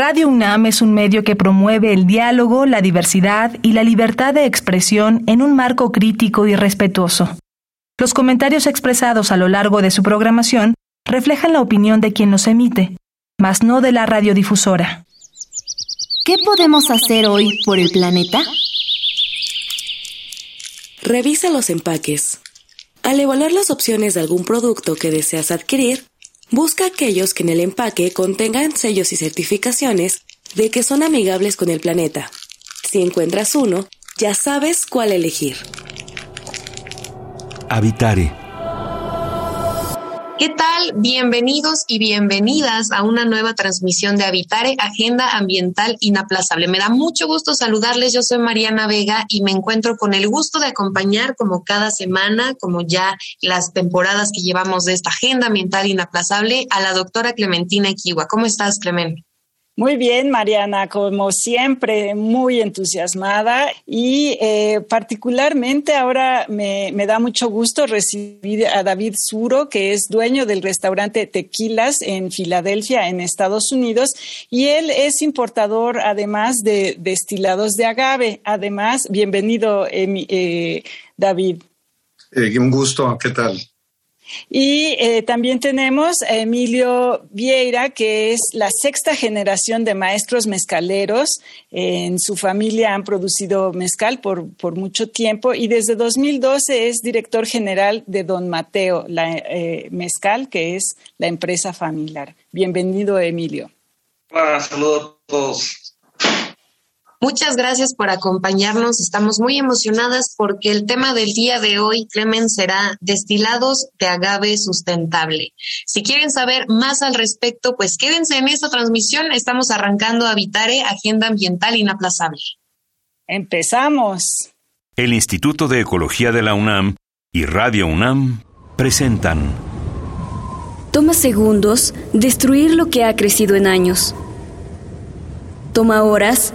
Radio UNAM es un medio que promueve el diálogo, la diversidad y la libertad de expresión en un marco crítico y respetuoso. Los comentarios expresados a lo largo de su programación reflejan la opinión de quien los emite, mas no de la radiodifusora. ¿Qué podemos hacer hoy por el planeta? Revisa los empaques. Al evaluar las opciones de algún producto que deseas adquirir, busca aquellos que en el empaque contengan sellos y certificaciones de que son amigables con el planeta. Si encuentras uno, ya sabes cuál elegir. Habitare ¿Qué tal? Bienvenidos y bienvenidas a una nueva transmisión de Habitare, Agenda Ambiental Inaplazable. Me da mucho gusto saludarles. Yo soy Mariana Vega y me encuentro con el gusto de acompañar como cada semana, como ya las temporadas que llevamos de esta Agenda Ambiental Inaplazable, a la doctora Clementina Equiwa. ¿Cómo estás, Clemen? Muy bien, Mariana, como siempre, muy entusiasmada y eh, particularmente ahora me, da mucho gusto recibir a David Suro, que es dueño del restaurante Tequilas en Filadelfia, en Estados Unidos, y él es importador además de destilados de agave. Además, bienvenido, eh, David. Eh, un gusto, ¿qué tal? Y eh, también tenemos a Emilio Vieira, que es la sexta generación de maestros mezcaleros. En su familia han producido mezcal por, por mucho tiempo y desde 2012 es director general de Don Mateo, la eh, mezcal, que es la empresa familiar. Bienvenido, Emilio. Hola, saludos a todos. Muchas gracias por acompañarnos. Estamos muy emocionadas porque el tema del día de hoy, Clemen, será destilados de agave sustentable. Si quieren saber más al respecto, pues quédense en esta transmisión. Estamos arrancando Habitare, Agenda Ambiental Inaplazable. Empezamos. El Instituto de Ecología de la UNAM y Radio UNAM presentan. Toma segundos destruir lo que ha crecido en años. Toma horas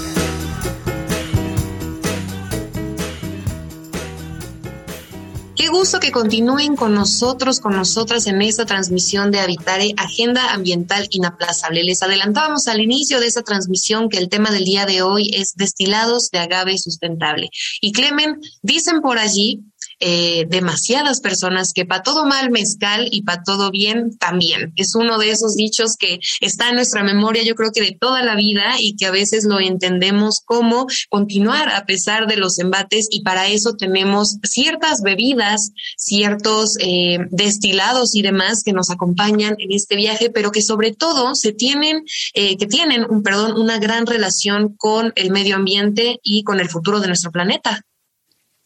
Qué gusto que continúen con nosotros, con nosotras en esta transmisión de Habitare, Agenda Ambiental Inaplazable. Les adelantábamos al inicio de esta transmisión que el tema del día de hoy es destilados de agave sustentable. Y Clemen, dicen por allí eh, demasiadas personas que para todo mal mezcal y para todo bien también. Es uno de esos dichos que está en nuestra memoria, yo creo que de toda la vida y que a veces lo entendemos como continuar a pesar de los embates y para eso tenemos ciertas bebidas, ciertos eh, destilados y demás que nos acompañan en este viaje, pero que sobre todo se tienen, eh, que tienen, un, perdón, una gran relación con el medio ambiente y con el futuro de nuestro planeta.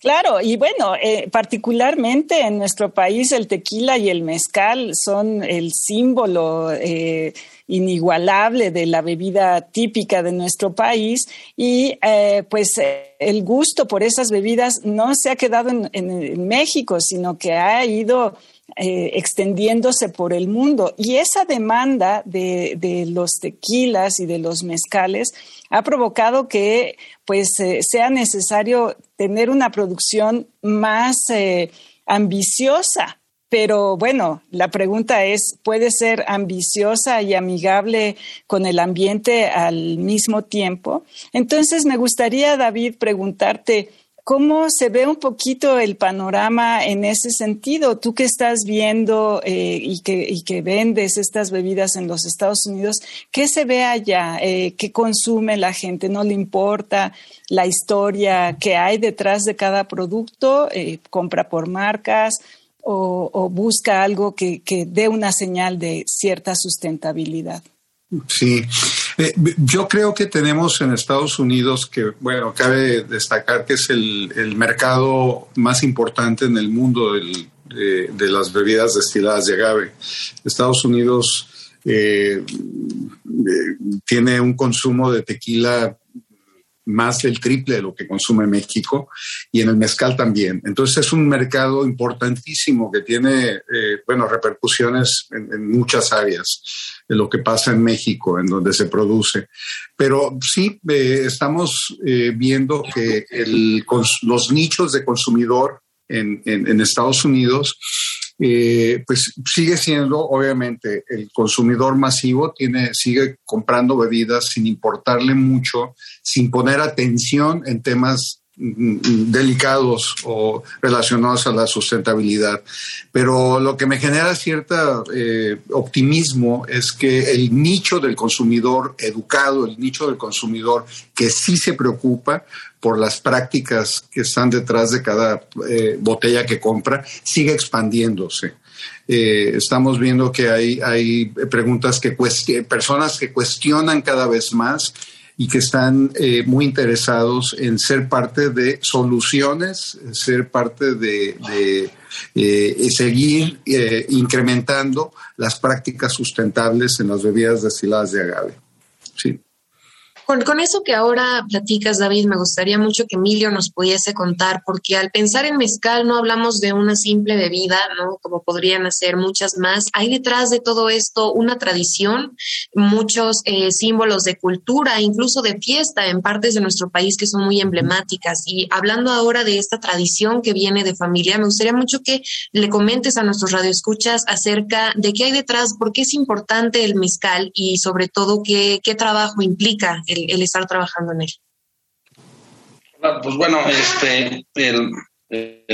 Claro, y bueno, eh, particularmente en nuestro país el tequila y el mezcal son el símbolo eh, inigualable de la bebida típica de nuestro país y eh, pues el gusto por esas bebidas no se ha quedado en México, sino que ha ido eh, extendiéndose por el mundo. Y esa demanda de, los tequilas y de los mezcales ha provocado que pues, eh, sea necesario tener una producción más eh, ambiciosa. Pero bueno, la pregunta es, ¿puede ser ambiciosa y amigable con el ambiente al mismo tiempo? Entonces me gustaría, David, preguntarte, ¿Cómo se ve un poquito el panorama en ese sentido? Tú que estás viendo eh, y, que, vendes estas bebidas en los Estados Unidos, ¿qué se ve allá? Eh, ¿Qué consume la gente? ¿No le importa la historia que hay detrás de cada producto? Eh, ¿Compra por marcas? O, o, busca algo que, que dé una señal de cierta sustentabilidad? Sí, eh, yo creo que tenemos en Estados Unidos que, bueno, cabe destacar que es el, mercado más importante en el mundo de, las bebidas destiladas de agave. Estados Unidos eh, eh, tiene un consumo de tequila más del triple de lo que consume México y en el mezcal también. Entonces es un mercado importantísimo que tiene, eh, bueno, repercusiones en, muchas áreas de lo que pasa en México, en donde se produce. Pero sí, eh, estamos eh, viendo que los nichos de consumidor en, en Estados Unidos eh, pues sigue siendo, obviamente, el consumidor masivo tiene, sigue comprando bebidas sin importarle mucho, sin poner atención en temas delicados o relacionados a la sustentabilidad. Pero lo que me genera cierto eh, optimismo es que el nicho del consumidor educado, el nicho del consumidor que sí se preocupa, por las prácticas que están detrás de cada eh, botella que compra, sigue expandiéndose. Eh, estamos viendo que hay, hay preguntas que personas que cuestionan cada vez más y que están eh, muy interesados en ser parte de soluciones, ser parte de, seguir incrementando las prácticas sustentables en las bebidas destiladas de agave. Sí. Con, eso que ahora platicas, David, me gustaría mucho que Emilio nos pudiese contar, porque al pensar en mezcal no hablamos de una simple bebida, ¿no? Como podrían hacer muchas más. Hay detrás de todo esto una tradición, muchos eh, símbolos de cultura, incluso de fiesta en partes de nuestro país que son muy emblemáticas. Y hablando ahora de esta tradición que viene de familia, me gustaría mucho que le comentes a nuestros radioescuchas acerca de qué hay detrás, por qué es importante el mezcal y sobre todo qué, qué trabajo implica el, estar trabajando en él? Pues bueno, este, el,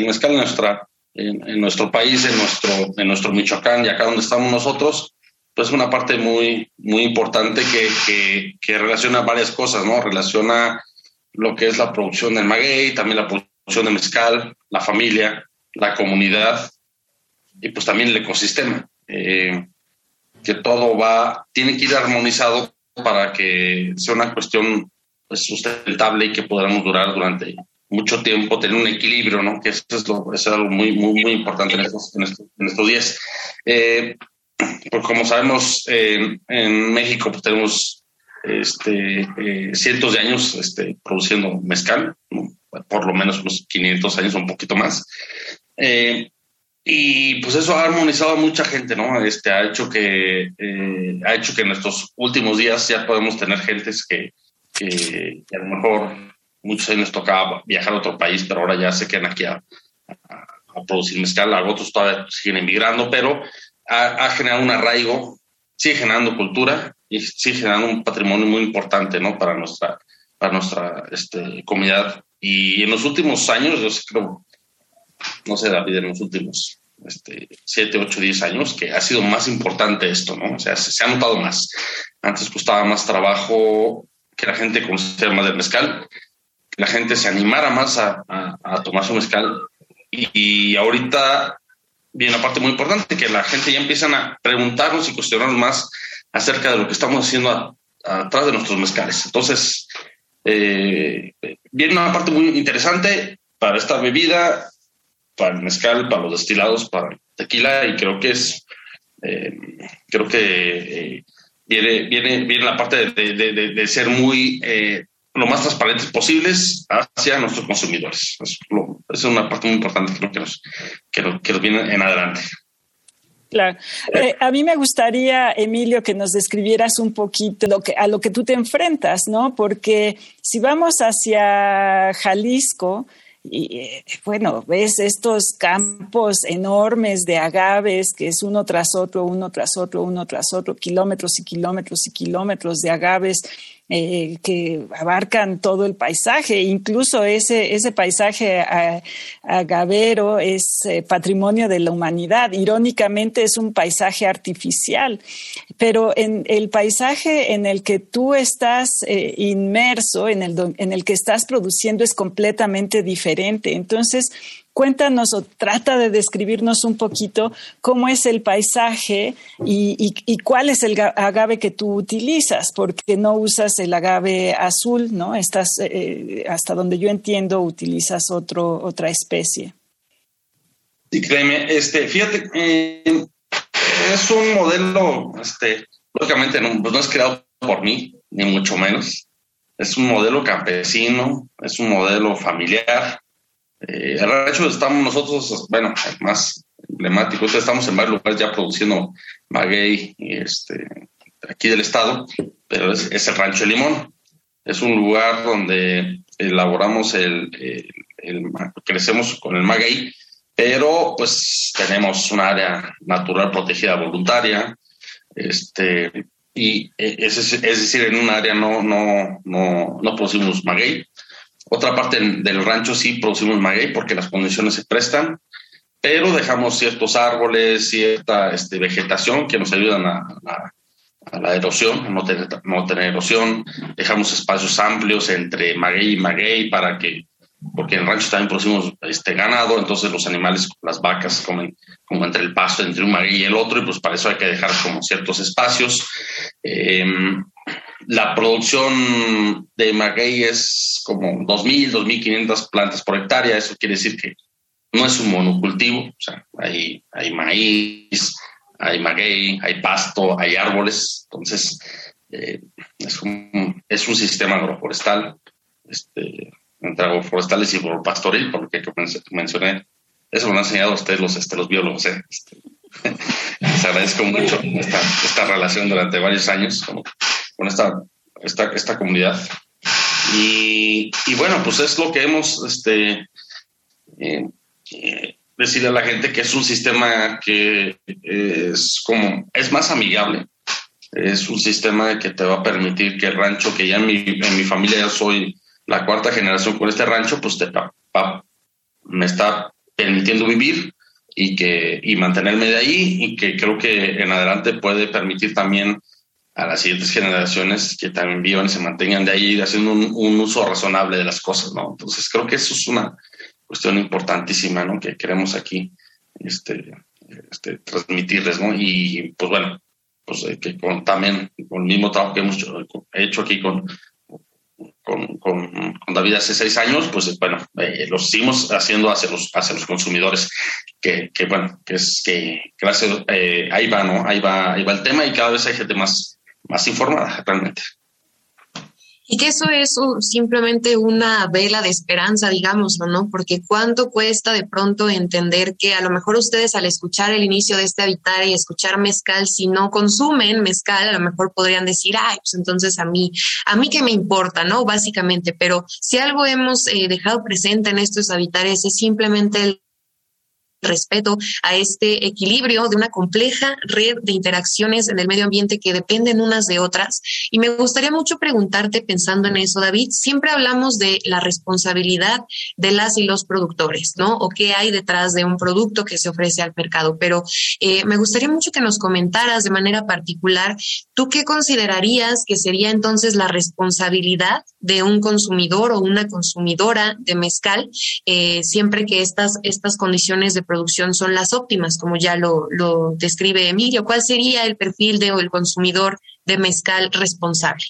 mezcal en, nuestra, en, nuestro país, en nuestro, en nuestro Michoacán y acá donde estamos nosotros, pues es una parte muy, muy importante que, que, relaciona varias cosas, ¿no? Relaciona lo que es la producción del maguey, también la producción de mezcal, la familia, la comunidad y pues también el ecosistema. Eh, que todo va, tiene que ir armonizado para que sea una cuestión pues, sustentable y que podamos durar durante mucho tiempo, tener un equilibrio, ¿no? Que eso es, lo, es algo muy, muy, muy importante en estos, en estos, días. Eh, porque como sabemos, en México pues, tenemos este, eh, cientos de años este, produciendo mezcal, por lo menos unos 500 años, un poquito más. Eh, y pues eso ha armonizado a mucha gente, ¿no? Este ha hecho que eh, ha hecho que en estos últimos días ya podemos tener gentes que, que, a lo mejor muchos años tocaba viajar a otro país, pero ahora ya se quedan aquí a, a, producir mezcal. Otros todavía siguen emigrando, pero ha, ha, generado un arraigo, sigue generando cultura y sigue generando un patrimonio muy importante, ¿no? Para nuestra, para nuestra este, comunidad. Y en los últimos años, yo creo no sé, David, en los últimos este, 7, 8, 10 años, que ha sido más importante esto, ¿no? O sea, se, ha notado más. Antes costaba más trabajo que la gente conociera más del mezcal, que la gente se animara más a, tomar su mezcal. Y, ahorita viene una parte muy importante, que la gente ya empiezan a preguntarnos y cuestionarnos más acerca de lo que estamos haciendo atrás de nuestros mezcales. Entonces, eh, viene una parte muy interesante para esta bebida para el mezcal, para los destilados, para el tequila y creo que es, eh, creo que eh, viene, viene, viene la parte de, ser muy eh, lo más transparentes posibles hacia nuestros consumidores. Es, una parte muy importante que nos, que que nos viene en adelante. Claro. a mí me gustaría, Emilio, que nos describieras un poquito lo que, a lo que tú te enfrentas, ¿no? Porque si vamos hacia Jalisco, y eh, bueno, ves estos campos enormes de agaves, que es uno tras otro, uno tras otro, uno tras otro, kilómetros y kilómetros y kilómetros de agaves eh, que abarcan todo el paisaje. Incluso ese, ese paisaje agavero es eh, patrimonio de la humanidad. Irónicamente es un paisaje artificial, pero en el paisaje en el que tú estás eh, inmerso, en el, en el que estás produciendo, es completamente diferente. Entonces, Cuéntanos o trata de describirnos un poquito cómo es el paisaje y, cuál es el agave que tú utilizas, porque no usas el agave azul, ¿no? Estás, eh, hasta donde yo entiendo, utilizas otro, otra especie. Sí, créeme, este, fíjate, eh, es un modelo, este, lógicamente no, pues no es creado por mí, ni mucho menos. es un modelo campesino, es un modelo familiar. Eh, el rancho estamos nosotros, bueno, más emblemático, estamos en varios lugares ya produciendo maguey este, aquí del estado, pero es, el rancho de Limón. Es un lugar donde elaboramos el, crecemos con el maguey, pero pues tenemos un área natural protegida voluntaria, este, y es, es, decir, en un área no, no, no, no producimos maguey. Otra parte del rancho sí producimos maguey porque las condiciones se prestan, pero dejamos ciertos árboles, cierta este, vegetación que nos ayudan a, la erosión, a no tener, no tener erosión. Dejamos espacios amplios entre maguey y maguey para que porque en el rancho también producimos este ganado, entonces los animales, las vacas, comen como entre el pasto, entre un maguey y el otro, y pues para eso hay que dejar como ciertos espacios. Em, la producción de maguey es como 2.000, 2.500 plantas por hectárea, eso quiere decir que no es un monocultivo, o sea, hay, hay maíz, hay maguey, hay pasto, hay árboles, entonces eh, es, un, es un sistema agroforestal. Este, entre agroforestales y pastoril, por lo que mencioné. Eso me lo han enseñado ustedes los, este, los biólogos. ¿eh? Este, les agradezco mucho esta, esta, relación durante varios años con esta, esta, esta comunidad. Y, y, bueno, pues es lo que hemos este, eh, eh, a la gente que es un sistema que es como es más amigable. Es un sistema que te va a permitir que el rancho, que ya en mi, en mi familia ya soy la cuarta generación con este rancho, pues te, me está permitiendo vivir y, que, y mantenerme de ahí y que creo que en adelante puede permitir también a las siguientes generaciones que también vivan y se mantengan de ahí haciendo un, uso razonable de las cosas, ¿no? Entonces creo que eso es una cuestión importantísima, ¿no? Que queremos aquí este, este, transmitirles, ¿no? Y pues bueno, pues eh, que con, también con el mismo trabajo que hemos hecho aquí con, con, con, David hace seis años, pues bueno, eh, lo seguimos haciendo hacia los, hacia los consumidores, que, que bueno, que es que gracias, eh, ahí va, ¿no? Ahí va, ahí va el tema y cada vez hay gente más, más informada realmente. Y que eso es simplemente una vela de esperanza, digamos, ¿no? Porque cuánto cuesta de pronto entender que a lo mejor ustedes al escuchar el inicio de este habitar y escuchar mezcal, si no consumen mezcal, a lo mejor podrían decir, ay, pues entonces a mí, a mí qué me importa, ¿no? Básicamente, pero si algo hemos eh, dejado presente en estos habitares es simplemente el respeto a este equilibrio de una compleja red de interacciones en el medio ambiente que dependen unas de otras. Y me gustaría mucho preguntarte, pensando en eso, David, siempre hablamos de la responsabilidad de las y los productores, ¿no? O qué hay detrás de un producto que se ofrece al mercado. Pero eh, me gustaría mucho que nos comentaras de manera particular, ¿tú qué considerarías que sería entonces la responsabilidad de un consumidor o una consumidora de mezcal, eh, siempre que estas, estas condiciones de producción son las óptimas, como ya lo, lo describe Emilio. ¿Cuál sería el perfil de el consumidor de mezcal responsable?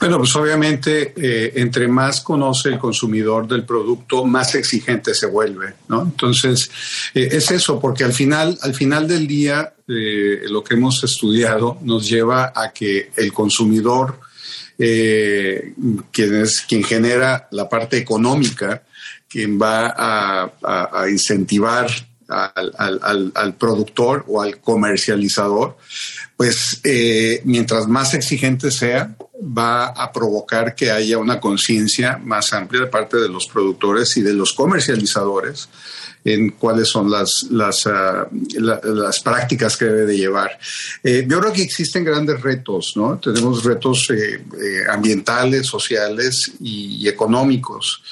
Bueno, pues obviamente eh, entre más conoce el consumidor del producto, más exigente se vuelve, ¿no? Entonces, eh, es eso, porque al final, al final del día, eh, lo que hemos estudiado nos lleva a que el consumidor, quien es quien genera la parte económica, quien va a, incentivar al, productor o al comercializador, pues eh, mientras más exigente sea, va a provocar que haya una conciencia más amplia de parte de los productores y de los comercializadores en cuáles son las, las, ah, las prácticas que debe de llevar. Eh, yo creo que existen grandes retos, ¿no? Tenemos retos eh, ambientales, sociales y económicos.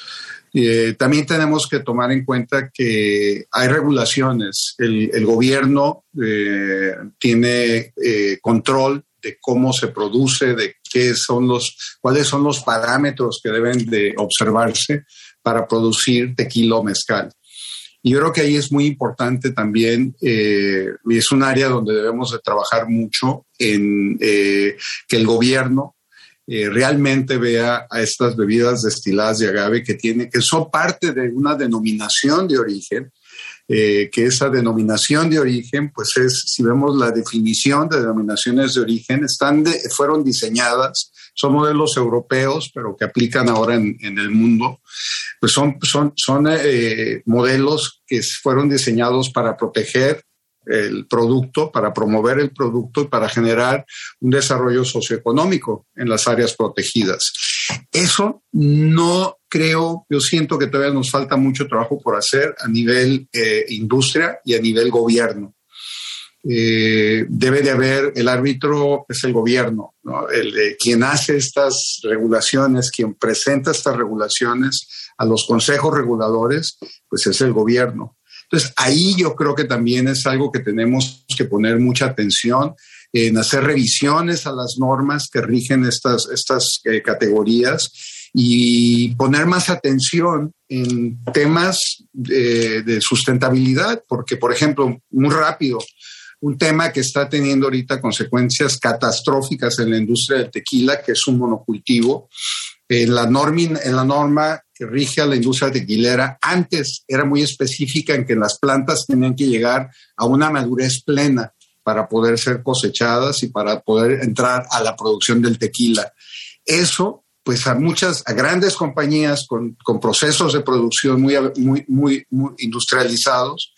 Eh, también tenemos que tomar en cuenta que hay regulaciones. El, gobierno eh, tiene eh, control de cómo se produce, de qué son los, cuáles son los parámetros que deben de observarse para producir tequila mezcal. Y yo creo que ahí es muy importante también, y es un área donde debemos de trabajar mucho en que el gobierno eh, realmente vea a estas bebidas destiladas de agave que tiene, que son parte de una denominación de origen eh, que esa denominación de origen, pues es, si vemos la definición de denominaciones de origen, están fueron diseñadas, son modelos europeos, pero que aplican ahora en, el mundo, pues son, son, son eh, modelos que fueron diseñados para proteger el producto, para promover el producto y para generar un desarrollo socioeconómico en las áreas protegidas. Eso no creo, yo siento que todavía nos falta mucho trabajo por hacer a nivel eh, industria y a nivel gobierno. Eh, debe de haber, el árbitro es el gobierno, el, quien hace estas regulaciones, quien presenta estas regulaciones a los consejos reguladores, pues es el gobierno. Entonces, ahí yo creo que también es algo que tenemos que poner mucha atención en hacer revisiones a las normas que rigen estas, estas eh, categorías y poner más atención en temas de, de sustentabilidad, porque, por ejemplo, muy rápido, un tema que está teniendo ahorita consecuencias catastróficas en la industria del tequila, que es un monocultivo. En la, en la norma que rige a la industria tequilera, antes era muy específica en que las plantas tenían que llegar a una madurez plena para poder ser cosechadas y para poder entrar a la producción del tequila. Eso, pues a muchas, a grandes compañías con, con procesos de producción muy, muy, muy, industrializados,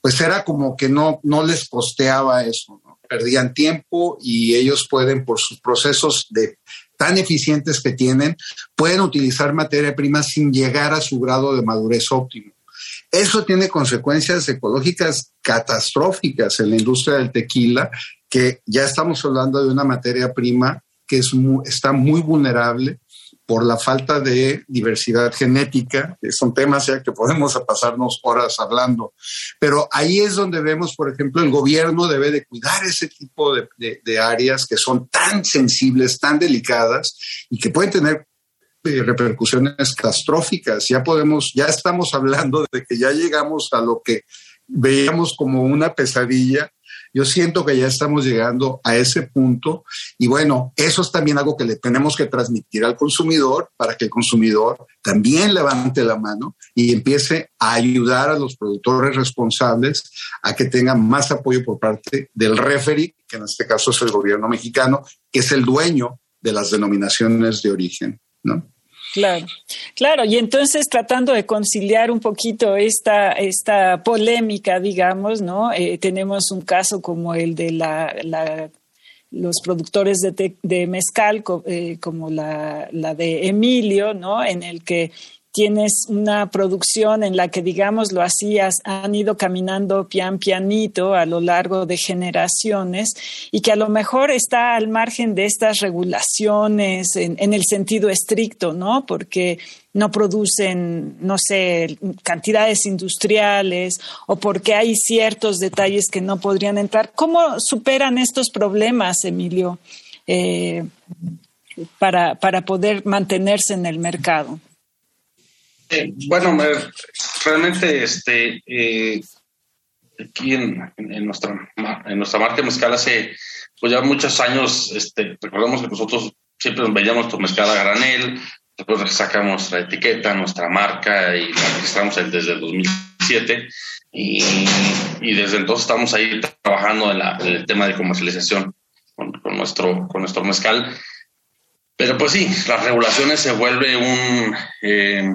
pues era como que no, no les costeaba eso, perdían tiempo y ellos pueden, por sus procesos de tan eficientes que tienen, pueden utilizar materia prima sin llegar a su grado de madurez óptimo. Eso tiene consecuencias ecológicas catastróficas en la industria del tequila, que ya estamos hablando de una materia prima que es está muy vulnerable por la falta de diversidad genética, son temas ya que podemos pasarnos horas hablando. Pero ahí es donde vemos, por ejemplo, el gobierno debe de cuidar ese tipo de, de, áreas que son tan sensibles, tan delicadas y que pueden tener eh, repercusiones catastróficas. Ya podemos, ya estamos hablando de que ya llegamos a lo que veíamos como una pesadilla yo siento que ya estamos llegando a ese punto y bueno, eso es también algo que le tenemos que transmitir al consumidor para que el consumidor también levante la mano y empiece a ayudar a los productores responsables a que tengan más apoyo por parte del referee, que en este caso es el gobierno mexicano, que es el dueño de las denominaciones de origen, ¿no? Claro, claro, y entonces tratando de conciliar un poquito esta, esta polémica, digamos, ¿no? Eh, tenemos un caso como el de la, los productores de, de mezcal, eh, como la, la, de Emilio, ¿no? En el que tienes una producción en la que, digamos, lo hacías, han ido caminando pian pianito a lo largo de generaciones y que a lo mejor está al margen de estas regulaciones en, el sentido estricto, ¿no? Porque no producen, no sé, cantidades industriales o porque hay ciertos detalles que no podrían entrar. ¿Cómo superan estos problemas, Emilio, eh, para, para poder mantenerse en el mercado? Eh, bueno, realmente este, eh, aquí en, nuestra, en nuestra marca mezcal hace pues ya muchos años, este, recordemos que nosotros siempre nos veíamos tu mezcal a granel, después sacamos nuestra etiqueta, nuestra marca y la registramos desde el 2007 y, desde entonces estamos ahí trabajando en, el tema de comercialización con, nuestro, con nuestro mezcal. Pero pues sí, las regulaciones se vuelve un... Eh,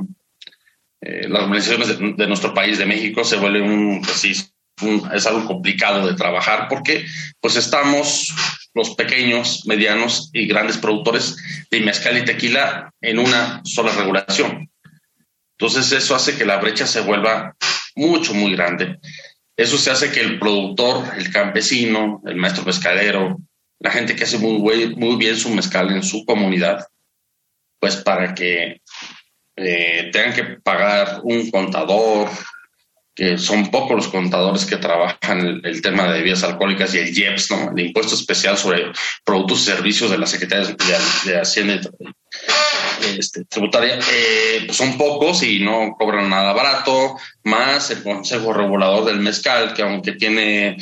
eh, las organizaciones de, nuestro país, de México, se vuelve un, pues es algo complicado de trabajar porque pues estamos los pequeños, medianos y grandes productores de mezcal y tequila en una sola regulación. Entonces eso hace que la brecha se vuelva mucho, muy grande. Eso se hace que el productor, el campesino, el maestro pescadero, la gente que hace muy, muy bien su mezcal en su comunidad, pues para que eh, tengan que pagar un contador, que son pocos los contadores que trabajan el, tema de bebidas alcohólicas y el IEPS, ¿no? el impuesto especial sobre productos y servicios de la Secretaría de, Hacienda este, Tributaria, eh, pues son pocos y no cobran nada barato, más el Consejo Regulador del Mezcal, que aunque tiene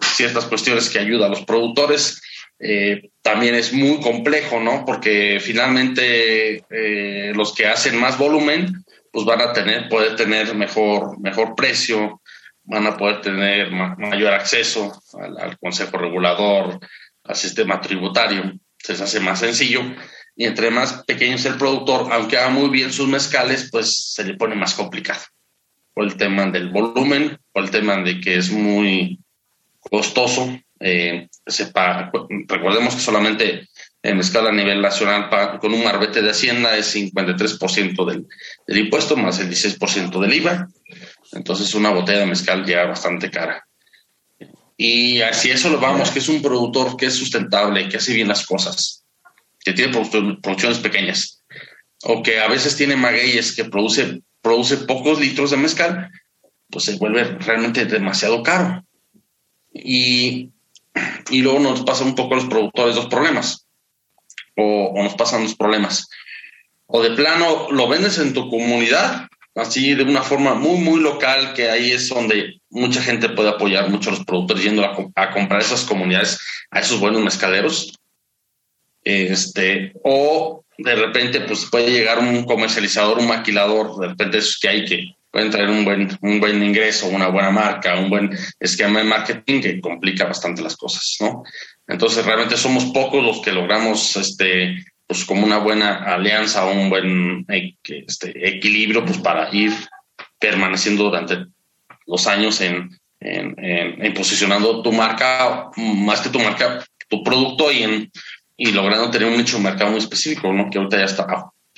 ciertas cuestiones que ayuda a los productores, eh, también es muy complejo, ¿no? Porque finalmente eh, los que hacen más volumen, pues van a tener, poder tener mejor, mejor precio, van a poder tener mayor acceso al, Consejo Regulador, al sistema tributario, se hace más sencillo. Y entre más pequeño es el productor, aunque haga muy bien sus mezcales, pues se le pone más complicado. Por el tema del volumen, por el tema de que es muy costoso. Eh, recordemos que solamente en escala a nivel nacional con un marbete de Hacienda es 53% del, impuesto más el 16% del IVA. Entonces una botella de mezcal ya bastante cara. Y así eso lo vamos, que es un productor que es sustentable, que hace bien las cosas, que tiene producciones pequeñas, o que a veces tiene magueyes que produce, produce pocos litros de mezcal, pues se vuelve realmente demasiado caro. Y, y luego nos pasa un poco a los productores dos problemas, o, nos pasan dos problemas. O de plano lo vendes en tu comunidad así de una forma muy, muy local, que ahí es donde mucha gente puede apoyar mucho a los productores yendo a, comprar esas comunidades, a esos buenos mezcaleros. Este, o de repente, pues puede llegar un comercializador, un maquilador, de repente esos que hay que pueden traer un buen, un buen ingreso, una buena marca, un buen esquema de marketing que complica bastante las cosas, ¿no? Entonces, realmente somos pocos los que logramos este, pues como una buena alianza un buen este, equilibrio pues para ir permaneciendo durante los años en, en, posicionando tu marca, más que tu marca, tu producto y, en, y logrando tener un nicho de mercado muy específico, ¿no? que ahorita ya está,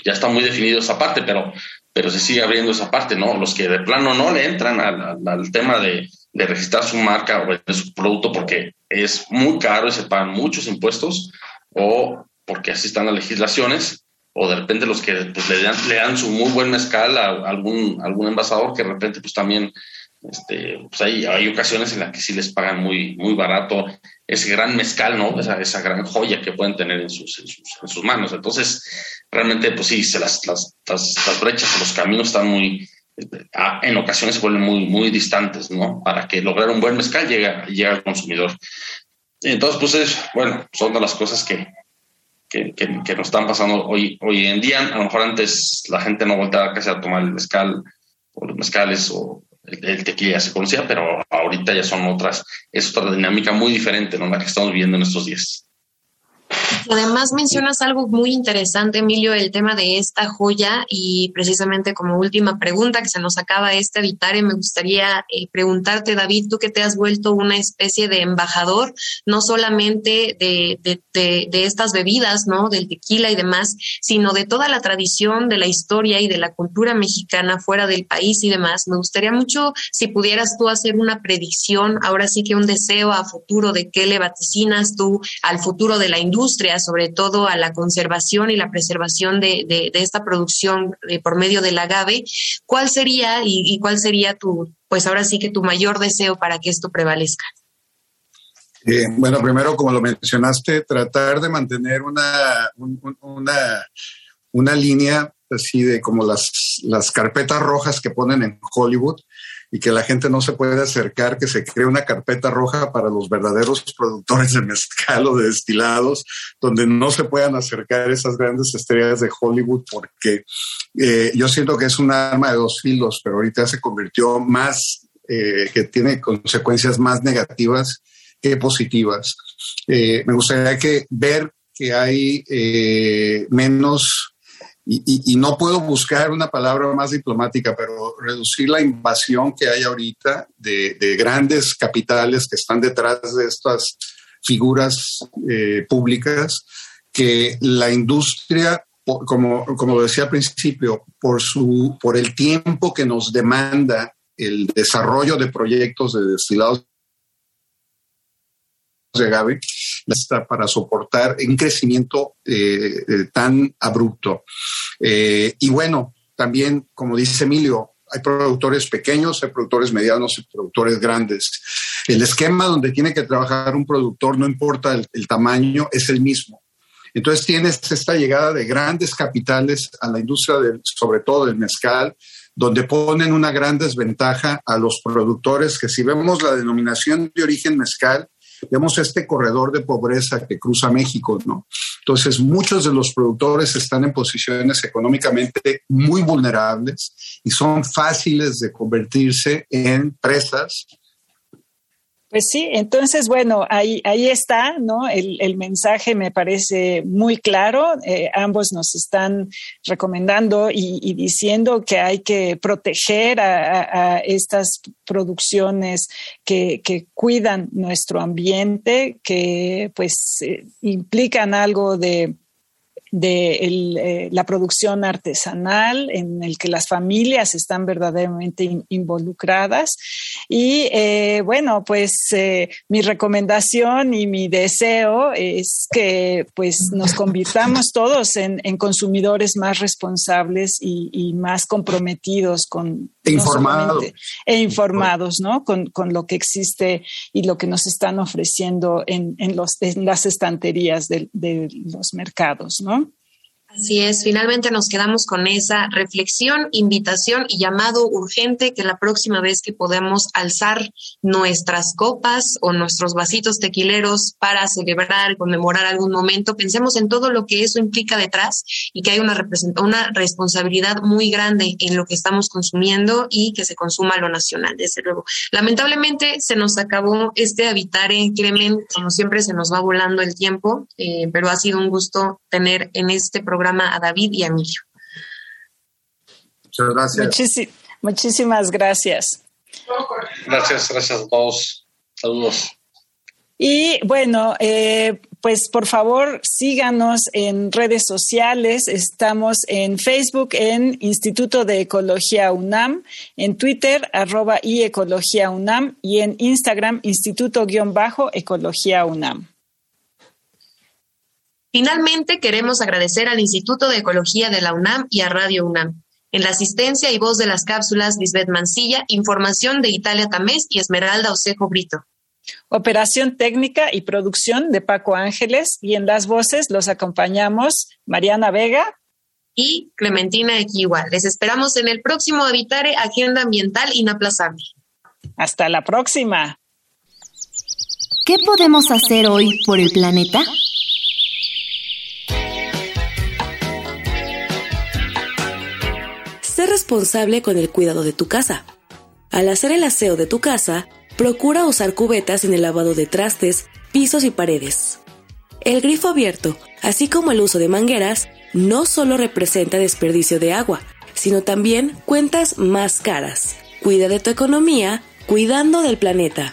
ya está muy definido esa parte, pero, pero se sigue abriendo esa parte, ¿no? Los que de plano no le entran al, tema de, de registrar su marca o su producto porque es muy caro y se pagan muchos impuestos o porque así están las legislaciones, o de repente los que pues, le, dan, le dan su muy buen mezcal a algún, algún envasador que de repente pues también este, pues hay, hay ocasiones en las que sí les pagan muy, muy barato ese gran mezcal, ¿no? Esa, esa gran joya que pueden tener en sus, en sus, manos. Entonces, realmente, pues sí, se las, las, las, brechas, los caminos están muy, en ocasiones se vuelven muy, muy distantes, ¿no? Para que lograr un buen mezcal llegue al consumidor. Entonces, pues es, bueno, son de las cosas que, que, que, nos están pasando hoy, hoy en día. A lo mejor antes la gente no voltaba casi a tomar el mezcal o los mezcales o el, tequila se conocía, pero ahorita ya son otras, es otra dinámica muy diferente, ¿no? La que estamos viviendo en estos días. Además mencionas algo muy interesante, Emilio, el tema de esta joya y precisamente como última pregunta que se nos acaba este y me gustaría eh, preguntarte, David, tú que te has vuelto una especie de embajador, no solamente de, de, de, estas bebidas, ¿no? Del tequila y demás, sino de toda la tradición, de la historia y de la cultura mexicana fuera del país y demás. Me gustaría mucho si pudieras tú hacer una predicción, ahora sí que un deseo a futuro de qué le vaticinas tú al futuro de la industria sobre todo a la conservación y la preservación de, esta producción eh, por medio del agave, ¿cuál sería y, cuál sería tu, pues ahora sí que tu mayor deseo para que esto prevalezca? Eh, bueno, primero, como lo mencionaste, tratar de mantener una, una, una línea así de como las, las carpetas rojas que ponen en Hollywood, y que la gente no se puede acercar, que se cree una carpeta roja para los verdaderos productores de mezcal o de destilados, donde no se puedan acercar esas grandes estrellas de Hollywood, porque eh, yo siento que es un arma de dos filos, pero ahorita se convirtió más, eh, que tiene consecuencias más negativas que positivas. Eh, me gustaría que ver que hay menos y, no puedo buscar una palabra más diplomática, pero reducir la invasión que hay ahorita de, grandes capitales que están detrás de estas figuras eh, públicas, que la industria, como, como decía al principio, por, su, por el tiempo que nos demanda el desarrollo de proyectos de destilados de agave, para soportar un crecimiento eh, eh, tan abrupto. Eh, y bueno, también, como dice Emilio, hay productores pequeños, hay productores medianos y productores grandes. El esquema donde tiene que trabajar un productor, no importa el, tamaño, es el mismo. Entonces tienes esta llegada de grandes capitales a la industria, del, sobre todo del mezcal, donde ponen una gran desventaja a los productores que si vemos la denominación de origen mezcal, vemos este corredor de pobreza que cruza México, ¿no? Entonces, muchos de los productores están en posiciones económicamente muy vulnerables y son fáciles de convertirse en presas pues sí, entonces, bueno, ahí, ahí está, ¿no? El, el mensaje me parece muy claro. Eh, ambos nos están recomendando y, diciendo que hay que proteger a, a estas producciones que, que, cuidan nuestro ambiente, que pues eh, implican algo de de eh, la producción artesanal en el que las familias están verdaderamente involucradas. Y eh, bueno, pues eh, mi recomendación y mi deseo es que pues nos convirtamos todos en, consumidores más responsables y, más comprometidos con... E informados. e informados, ¿no? Con, lo que existe y lo que nos están ofreciendo en, los, las estanterías de, de los mercados, ¿no? Así es, finalmente nos quedamos con esa reflexión, invitación y llamado urgente que la próxima vez que podamos alzar nuestras copas o nuestros vasitos tequileros para celebrar, conmemorar algún momento, pensemos en todo lo que eso implica detrás y que hay una, una responsabilidad muy grande en lo que estamos consumiendo y que se consuma lo nacional, desde luego. Lamentablemente se nos acabó este Habitare, Clemen, como siempre se nos va volando el tiempo, eh, pero ha sido un gusto tener en este programa programa a David y a Emilio. Muchas gracias. muchísimas gracias. Gracias, gracias a todos. Saludos. Y bueno, eh, pues por favor síganos en redes sociales. Estamos en Facebook en Instituto de Ecología UNAM, en Twitter arroba y Ecología UNAM y en Instagram Instituto-Ecología UNAM. Finalmente, queremos agradecer al Instituto de Ecología de la UNAM y a Radio UNAM. En la asistencia y voz de las cápsulas, Lisbeth Mancilla, información de Italia Tamés y Esmeralda Osejo Brito. Operación técnica y producción de Paco Ángeles y en las voces los acompañamos Mariana Vega y Clementina Equiwa. Les esperamos en el próximo Habitare Agenda Ambiental Inaplazable. Hasta la próxima. ¿Qué podemos hacer hoy por el planeta? Sé responsable con el cuidado de tu casa. Al hacer el aseo de tu casa, procura usar cubetas en el lavado de trastes, pisos y paredes. El grifo abierto, así como el uso de mangueras, no solo representa desperdicio de agua, sino también cuentas más caras. Cuida de tu economía, cuidando del planeta.